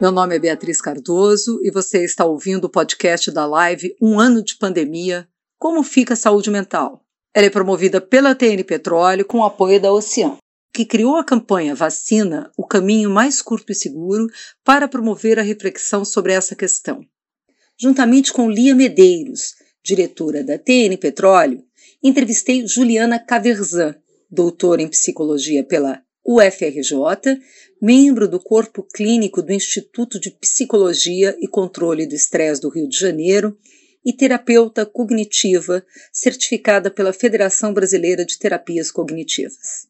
Meu nome é Beatriz Cardoso e você está ouvindo o podcast da Live Um Ano de Pandemia Como Fica a Saúde Mental? Ela é promovida pela TN Petróleo com o apoio da Ocean, que criou a campanha Vacina, o caminho mais curto e seguro para promover a reflexão sobre essa questão. Juntamente com Lia Medeiros, diretora da TN Petróleo, entrevistei Juliana Caverzan, doutora em psicologia pela UFRJ, membro do corpo clínico do Instituto de Psicologia e Controle do Estresse do Rio de Janeiro e terapeuta cognitiva certificada pela Federação Brasileira de Terapias Cognitivas.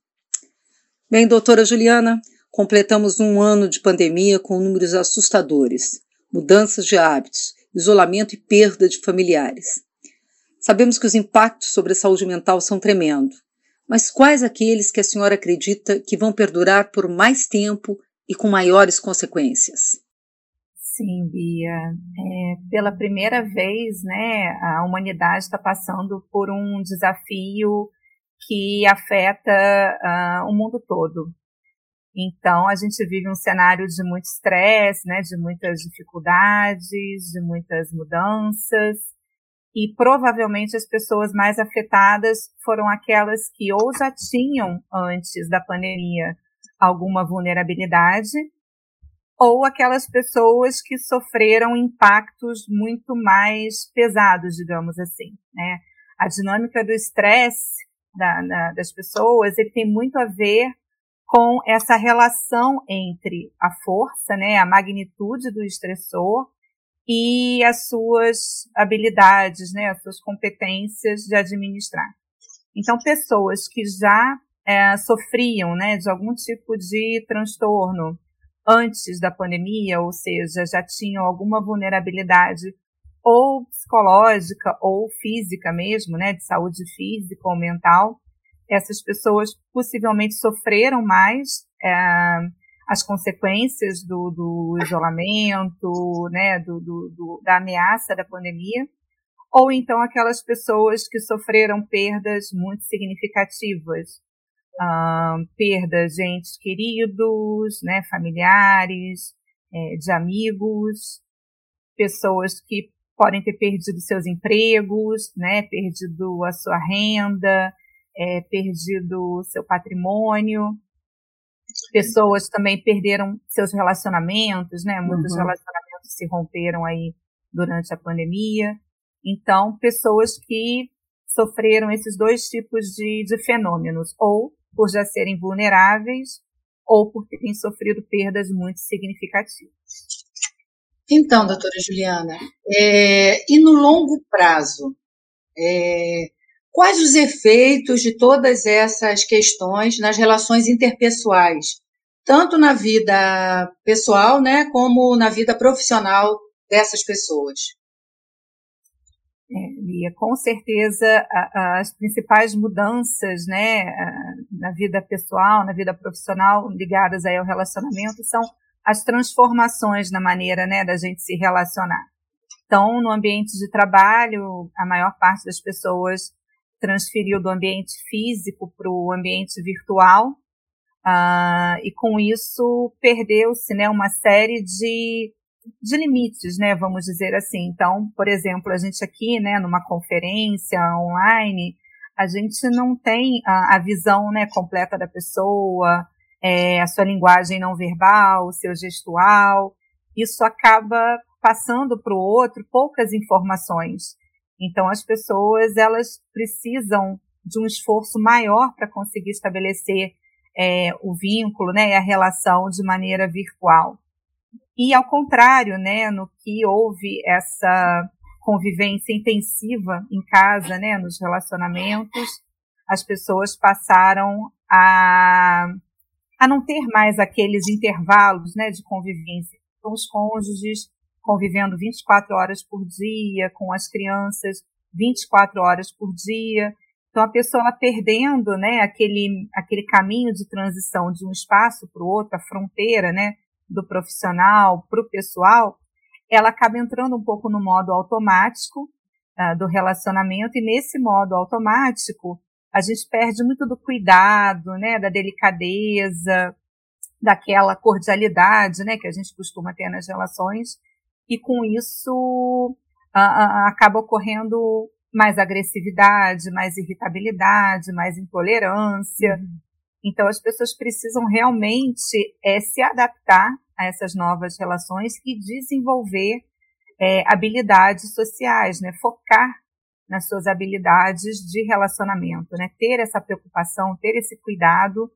Bem, doutora Juliana, completamos um ano de pandemia com números assustadores, mudanças de hábitos, isolamento e perda de familiares. Sabemos que os impactos sobre a saúde mental são tremendos mas quais aqueles que a senhora acredita que vão perdurar por mais tempo e com maiores consequências? Sim, Bia. É, pela primeira vez, né, a humanidade está passando por um desafio que afeta uh, o mundo todo. Então, a gente vive um cenário de muito estresse, né, de muitas dificuldades, de muitas mudanças e provavelmente as pessoas mais afetadas foram aquelas que ou já tinham antes da pandemia alguma vulnerabilidade ou aquelas pessoas que sofreram impactos muito mais pesados, digamos assim, né? A dinâmica do estresse da, das pessoas, ele tem muito a ver com essa relação entre a força, né, a magnitude do estressor e as suas habilidades, né, as suas competências de administrar. Então, pessoas que já é, sofriam, né, de algum tipo de transtorno antes da pandemia, ou seja, já tinham alguma vulnerabilidade ou psicológica ou física mesmo, né, de saúde física ou mental, essas pessoas possivelmente sofreram mais é, as consequências do, do isolamento, né, do, do, da ameaça da pandemia, ou então aquelas pessoas que sofreram perdas muito significativas, uh, perdas de entes queridos, né, familiares, é, de amigos, pessoas que podem ter perdido seus empregos, né, perdido a sua renda, é, perdido seu patrimônio pessoas também perderam seus relacionamentos, né? Muitos uhum. relacionamentos se romperam aí durante a pandemia. Então, pessoas que sofreram esses dois tipos de, de fenômenos, ou por já serem vulneráveis, ou por terem sofrido perdas muito significativas. Então, doutora Juliana, é, e no longo prazo, é, Quais os efeitos de todas essas questões nas relações interpessoais, tanto na vida pessoal, né, como na vida profissional dessas pessoas? É, Lia, com certeza a, a, as principais mudanças, né, a, na vida pessoal, na vida profissional, ligadas aí ao relacionamento, são as transformações na maneira, né, da gente se relacionar. Então, no ambiente de trabalho, a maior parte das pessoas transferiu do ambiente físico para o ambiente virtual, uh, e com isso perdeu-se né, uma série de, de limites, né, vamos dizer assim. Então, por exemplo, a gente aqui, né, numa conferência online, a gente não tem a, a visão né, completa da pessoa, é, a sua linguagem não verbal, o seu gestual. Isso acaba passando para o outro poucas informações. Então, as pessoas elas precisam de um esforço maior para conseguir estabelecer é, o vínculo, né, e a relação de maneira virtual. E ao contrário, né, no que houve essa convivência intensiva em casa, né, nos relacionamentos, as pessoas passaram a, a não ter mais aqueles intervalos, né, de convivência. Então, os cônjuges convivendo 24 horas por dia com as crianças, 24 horas por dia. Então a pessoa perdendo, né, aquele aquele caminho de transição de um espaço para o outro, a fronteira, né, do profissional para o pessoal, ela acaba entrando um pouco no modo automático uh, do relacionamento e nesse modo automático a gente perde muito do cuidado, né, da delicadeza, daquela cordialidade, né, que a gente costuma ter nas relações, e com isso a, a, acaba ocorrendo mais agressividade, mais irritabilidade, mais intolerância. Uhum. Então as pessoas precisam realmente é, se adaptar a essas novas relações e desenvolver é, habilidades sociais, né? Focar nas suas habilidades de relacionamento, né? Ter essa preocupação, ter esse cuidado,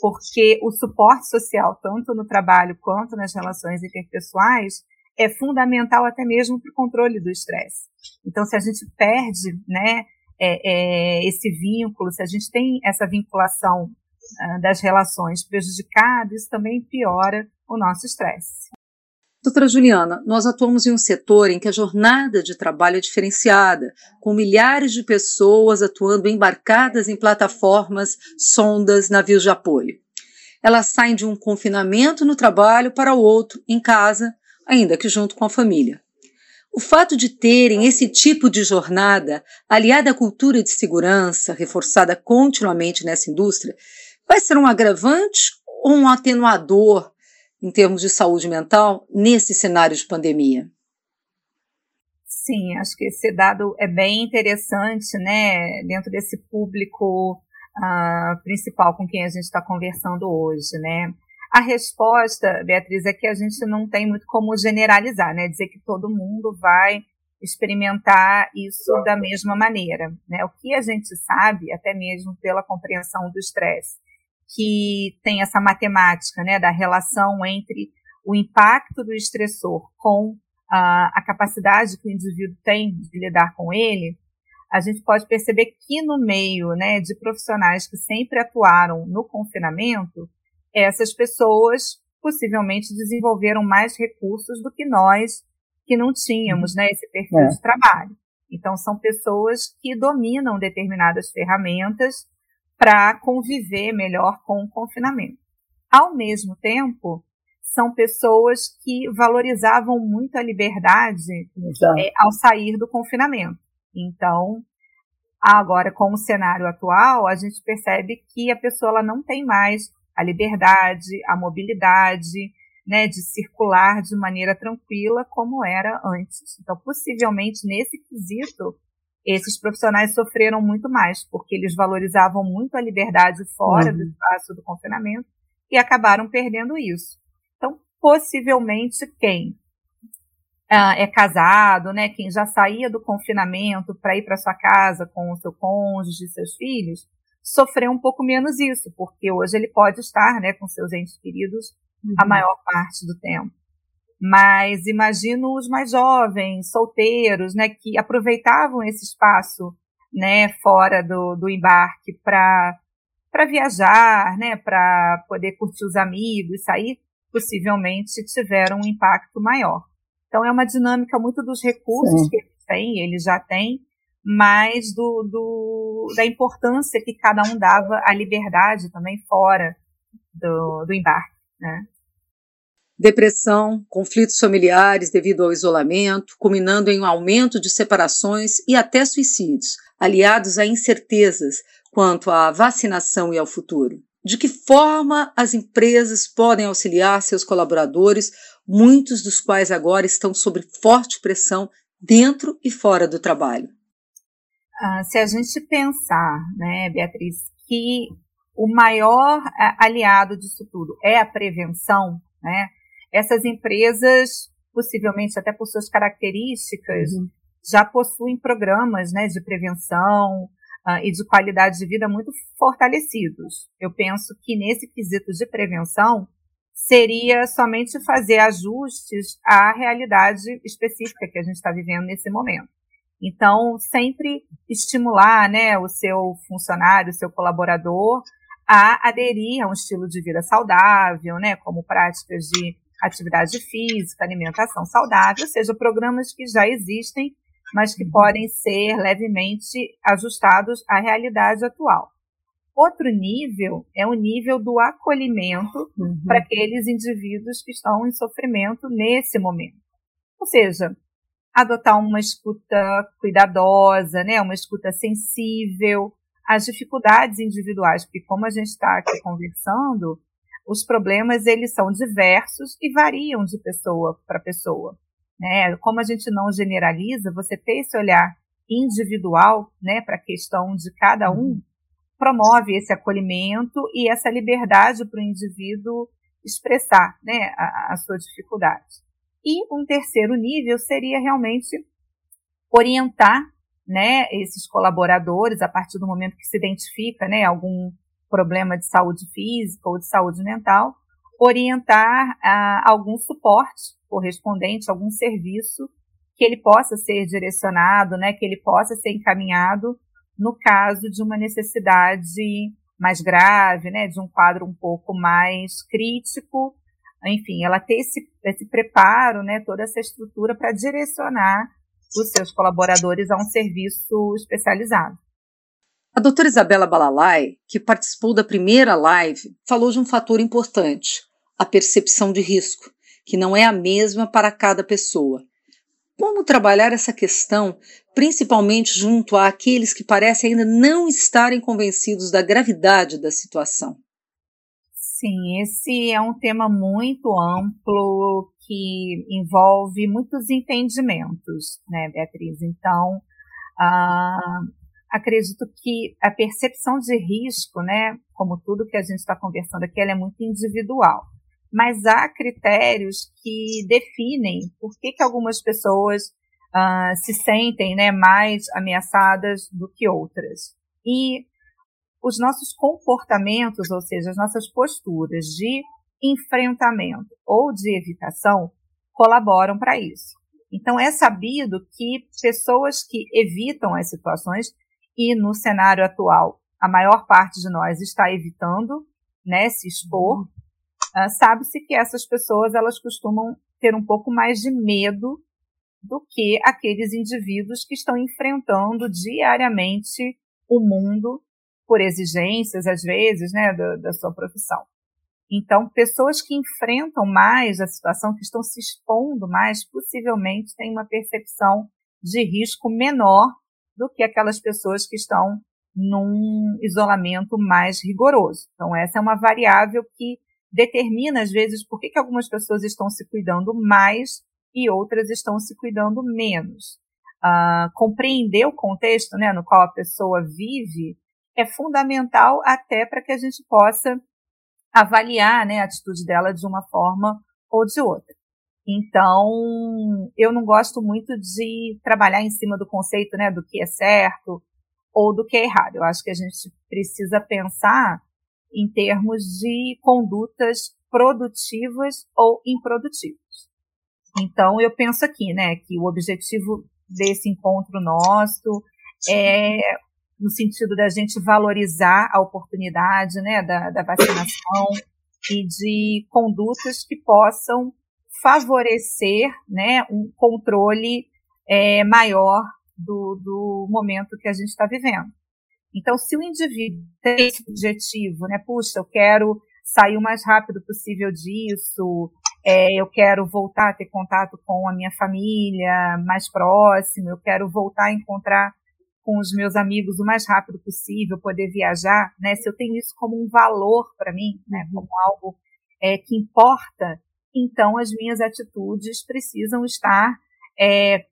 porque o suporte social, tanto no trabalho quanto nas relações interpessoais, é fundamental até mesmo para o controle do estresse. Então, se a gente perde, né, é, é, esse vínculo, se a gente tem essa vinculação uh, das relações prejudicada, isso também piora o nosso estresse. Doutora Juliana, nós atuamos em um setor em que a jornada de trabalho é diferenciada, com milhares de pessoas atuando embarcadas em plataformas, sondas, navios de apoio. Elas saem de um confinamento no trabalho para o outro, em casa, ainda que junto com a família. O fato de terem esse tipo de jornada, aliada à cultura de segurança, reforçada continuamente nessa indústria, vai ser um agravante ou um atenuador em termos de saúde mental nesse cenário de pandemia? Sim, acho que esse dado é bem interessante, né, dentro desse público uh, principal com quem a gente está conversando hoje, né. A resposta, Beatriz, é que a gente não tem muito como generalizar, né, dizer que todo mundo vai experimentar isso da mesma maneira, né. O que a gente sabe, até mesmo pela compreensão do estresse, que tem essa matemática né, da relação entre o impacto do estressor com a, a capacidade que o indivíduo tem de lidar com ele, a gente pode perceber que no meio né, de profissionais que sempre atuaram no confinamento, essas pessoas possivelmente desenvolveram mais recursos do que nós que não tínhamos né, esse perfil é. de trabalho. Então, são pessoas que dominam determinadas ferramentas para conviver melhor com o confinamento. Ao mesmo tempo, são pessoas que valorizavam muito a liberdade é, ao sair do confinamento. Então, agora com o cenário atual, a gente percebe que a pessoa não tem mais a liberdade, a mobilidade, né, de circular de maneira tranquila como era antes. Então, possivelmente nesse quesito, esses profissionais sofreram muito mais, porque eles valorizavam muito a liberdade fora uhum. do espaço do confinamento e acabaram perdendo isso. Então, possivelmente, quem ah, é casado, né, quem já saía do confinamento para ir para sua casa com o seu cônjuge e seus filhos, sofreu um pouco menos isso, porque hoje ele pode estar né, com seus entes queridos uhum. a maior parte do tempo. Mas imagino os mais jovens, solteiros, né, que aproveitavam esse espaço, né, fora do, do embarque para para viajar, né, para poder curtir os amigos, sair, possivelmente tiveram um impacto maior. Então é uma dinâmica muito dos recursos Sim. que eles têm, eles já têm, mas do, do, da importância que cada um dava à liberdade também fora do, do embarque, né? depressão, conflitos familiares devido ao isolamento, culminando em um aumento de separações e até suicídios, aliados a incertezas quanto à vacinação e ao futuro. De que forma as empresas podem auxiliar seus colaboradores, muitos dos quais agora estão sob forte pressão dentro e fora do trabalho? Ah, se a gente pensar, né, Beatriz, que o maior aliado disso tudo é a prevenção, né? essas empresas, possivelmente até por suas características, uhum. já possuem programas né, de prevenção uh, e de qualidade de vida muito fortalecidos. Eu penso que nesse quesito de prevenção seria somente fazer ajustes à realidade específica que a gente está vivendo nesse momento. Então, sempre estimular né, o seu funcionário, o seu colaborador a aderir a um estilo de vida saudável, né, como práticas de atividade física, alimentação saudável, ou seja, programas que já existem, mas que podem ser levemente ajustados à realidade atual. Outro nível é o nível do acolhimento uhum. para aqueles indivíduos que estão em sofrimento nesse momento. Ou seja, adotar uma escuta cuidadosa, né, uma escuta sensível às dificuldades individuais, porque como a gente está aqui conversando, os problemas eles são diversos e variam de pessoa para pessoa. Né? Como a gente não generaliza, você ter esse olhar individual né, para a questão de cada um uhum. promove esse acolhimento e essa liberdade para o indivíduo expressar né, a, a sua dificuldade. E um terceiro nível seria realmente orientar né, esses colaboradores a partir do momento que se identifica né, algum problema de saúde física ou de saúde mental, orientar a, algum suporte correspondente, algum serviço que ele possa ser direcionado, né, que ele possa ser encaminhado no caso de uma necessidade mais grave, né, de um quadro um pouco mais crítico, enfim, ela ter esse, esse preparo, né, toda essa estrutura para direcionar os seus colaboradores a um serviço especializado. A doutora Isabela Balalai, que participou da primeira live, falou de um fator importante, a percepção de risco, que não é a mesma para cada pessoa. Como trabalhar essa questão, principalmente junto àqueles que parecem ainda não estarem convencidos da gravidade da situação? Sim, esse é um tema muito amplo que envolve muitos entendimentos, né, Beatriz? Então, ah, acredito que a percepção de risco, né, como tudo que a gente está conversando aqui, ela é muito individual. Mas há critérios que definem por que, que algumas pessoas ah, se sentem né, mais ameaçadas do que outras. E os nossos comportamentos, ou seja, as nossas posturas de enfrentamento ou de evitação, colaboram para isso. Então, é sabido que pessoas que evitam as situações, e no cenário atual, a maior parte de nós está evitando né, se expor, uh, sabe-se que essas pessoas elas costumam ter um pouco mais de medo do que aqueles indivíduos que estão enfrentando diariamente o mundo por exigências, às vezes, né, da, da sua profissão. Então, pessoas que enfrentam mais a situação, que estão se expondo mais, possivelmente têm uma percepção de risco menor do que aquelas pessoas que estão num isolamento mais rigoroso. Então, essa é uma variável que determina, às vezes, por que, que algumas pessoas estão se cuidando mais e outras estão se cuidando menos. Uh, compreender o contexto né, no qual a pessoa vive é fundamental até para que a gente possa avaliar né, a atitude dela de uma forma ou de outra. Então, eu não gosto muito de trabalhar em cima do conceito né, do que é certo ou do que é errado. Eu acho que a gente precisa pensar em termos de condutas produtivas ou improdutivas. Então, eu penso aqui, né, que o objetivo desse encontro nosso é no sentido da gente valorizar a oportunidade né, da, da vacinação e de condutas que possam favorecer né, um controle é, maior do, do momento que a gente está vivendo. Então, se o indivíduo tem esse objetivo, né, puxa, eu quero sair o mais rápido possível disso, é, eu quero voltar a ter contato com a minha família mais próxima, eu quero voltar a encontrar com os meus amigos o mais rápido possível, poder viajar, né? Se eu tenho isso como um valor para mim, né? Como algo é, que importa, então as minhas atitudes precisam estar é,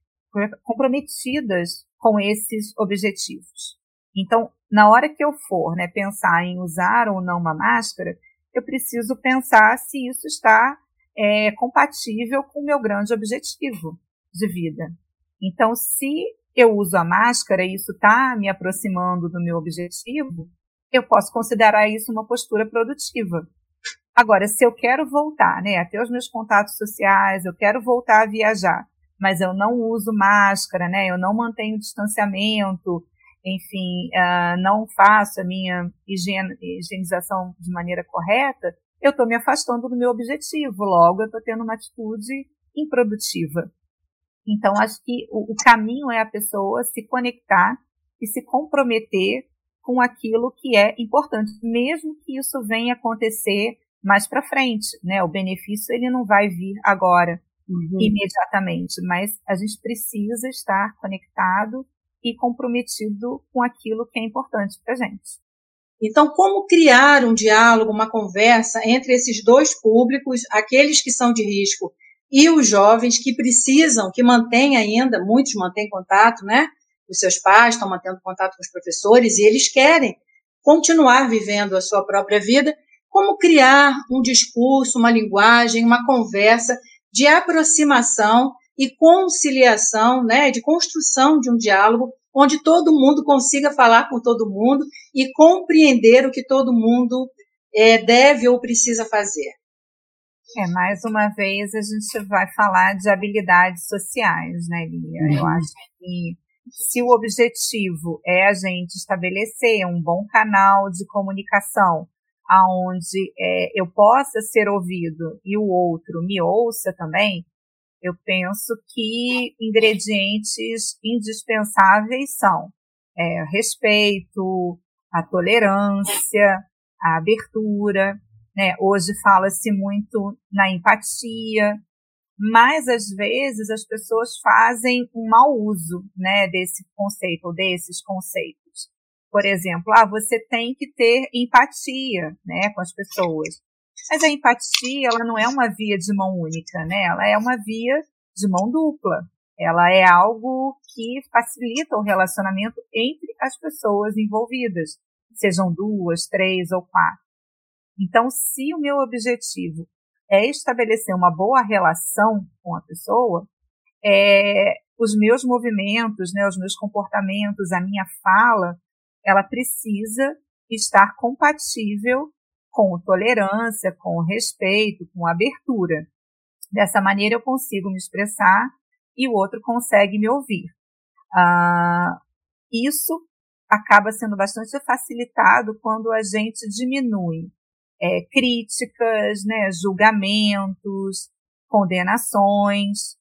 comprometidas com esses objetivos. Então, na hora que eu for né, pensar em usar ou não uma máscara, eu preciso pensar se isso está é, compatível com o meu grande objetivo de vida. Então, se eu uso a máscara e isso está me aproximando do meu objetivo, eu posso considerar isso uma postura produtiva. Agora, se eu quero voltar, né, a ter os meus contatos sociais, eu quero voltar a viajar, mas eu não uso máscara, né, eu não mantenho distanciamento, enfim, uh, não faço a minha higienização de maneira correta, eu estou me afastando do meu objetivo, logo eu estou tendo uma atitude improdutiva. Então, acho que o, o caminho é a pessoa se conectar e se comprometer com aquilo que é importante, mesmo que isso venha acontecer mais para frente, né? O benefício ele não vai vir agora, uhum. imediatamente, mas a gente precisa estar conectado e comprometido com aquilo que é importante para gente. Então, como criar um diálogo, uma conversa entre esses dois públicos, aqueles que são de risco e os jovens que precisam, que mantêm ainda, muitos mantêm contato, né? Os seus pais estão mantendo contato com os professores e eles querem continuar vivendo a sua própria vida. Como criar um discurso, uma linguagem, uma conversa de aproximação e conciliação, né, de construção de um diálogo onde todo mundo consiga falar com todo mundo e compreender o que todo mundo é, deve ou precisa fazer. É, mais uma vez a gente vai falar de habilidades sociais, né, Lia? Uhum. Eu acho que se o objetivo é a gente estabelecer um bom canal de comunicação aonde é, eu possa ser ouvido e o outro me ouça também, eu penso que ingredientes indispensáveis são é, respeito, a tolerância, a abertura. Né? Hoje fala-se muito na empatia, mas às vezes as pessoas fazem um mau uso né, desse conceito ou desses conceitos. Por exemplo, ah, você tem que ter empatia né, com as pessoas. Mas a empatia, ela não é uma via de mão única, né? Ela é uma via de mão dupla. Ela é algo que facilita o relacionamento entre as pessoas envolvidas, sejam duas, três ou quatro. Então, se o meu objetivo é estabelecer uma boa relação com a pessoa, é, os meus movimentos, né, os meus comportamentos, a minha fala, ela precisa estar compatível com tolerância, com respeito, com abertura. Dessa maneira eu consigo me expressar e o outro consegue me ouvir. Ah, isso acaba sendo bastante facilitado quando a gente diminui é, críticas, né, julgamentos, condenações.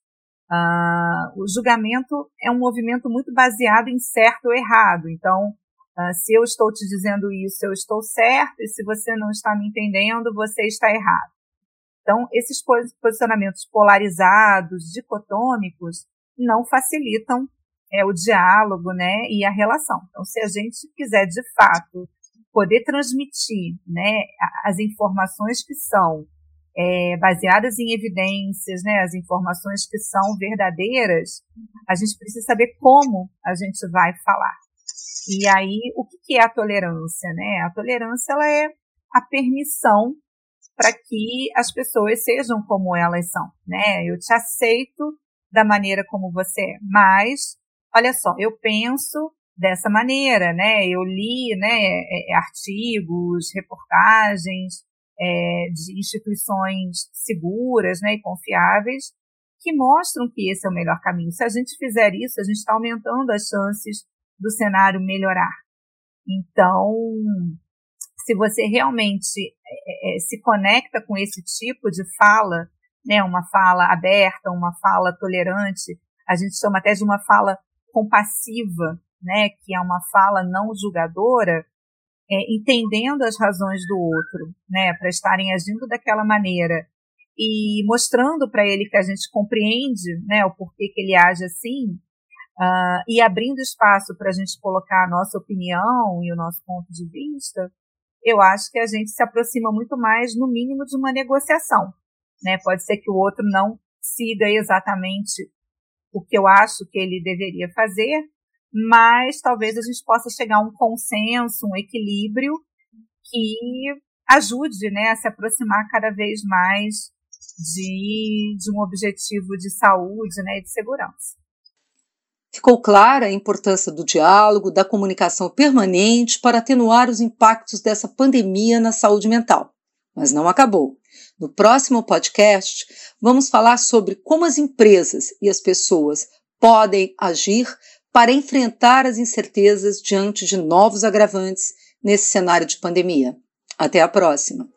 Ah, o julgamento é um movimento muito baseado em certo ou errado. Então, Uh, se eu estou te dizendo isso, eu estou certo, e se você não está me entendendo, você está errado. Então, esses posicionamentos polarizados, dicotômicos, não facilitam é, o diálogo né, e a relação. Então, se a gente quiser, de fato, poder transmitir né, as informações que são é, baseadas em evidências, né, as informações que são verdadeiras, a gente precisa saber como a gente vai falar. E aí, o que é a tolerância, né? A tolerância, ela é a permissão para que as pessoas sejam como elas são, né? Eu te aceito da maneira como você é, mas, olha só, eu penso dessa maneira, né? Eu li, né, é, é, artigos, reportagens é, de instituições seguras, né, e confiáveis que mostram que esse é o melhor caminho. Se a gente fizer isso, a gente está aumentando as chances do cenário melhorar. Então, se você realmente é, é, se conecta com esse tipo de fala, né, uma fala aberta, uma fala tolerante, a gente chama até de uma fala compassiva, né, que é uma fala não julgadora, é, entendendo as razões do outro, né, para estarem agindo daquela maneira e mostrando para ele que a gente compreende, né, o porquê que ele age assim, uh, e abrindo espaço para a gente colocar a nossa opinião e o nosso ponto de vista, eu acho que a gente se aproxima muito mais, no mínimo, de uma negociação. Né? Pode ser que o outro não siga exatamente o que eu acho que ele deveria fazer, mas talvez a gente possa chegar a um consenso, um equilíbrio que ajude né, a se aproximar cada vez mais de, de um objetivo de saúde né, e de segurança. Ficou clara a importância do diálogo, da comunicação permanente para atenuar os impactos dessa pandemia na saúde mental. Mas não acabou. No próximo podcast, vamos falar sobre como as empresas e as pessoas podem agir para enfrentar as incertezas diante de novos agravantes nesse cenário de pandemia. Até a próxima!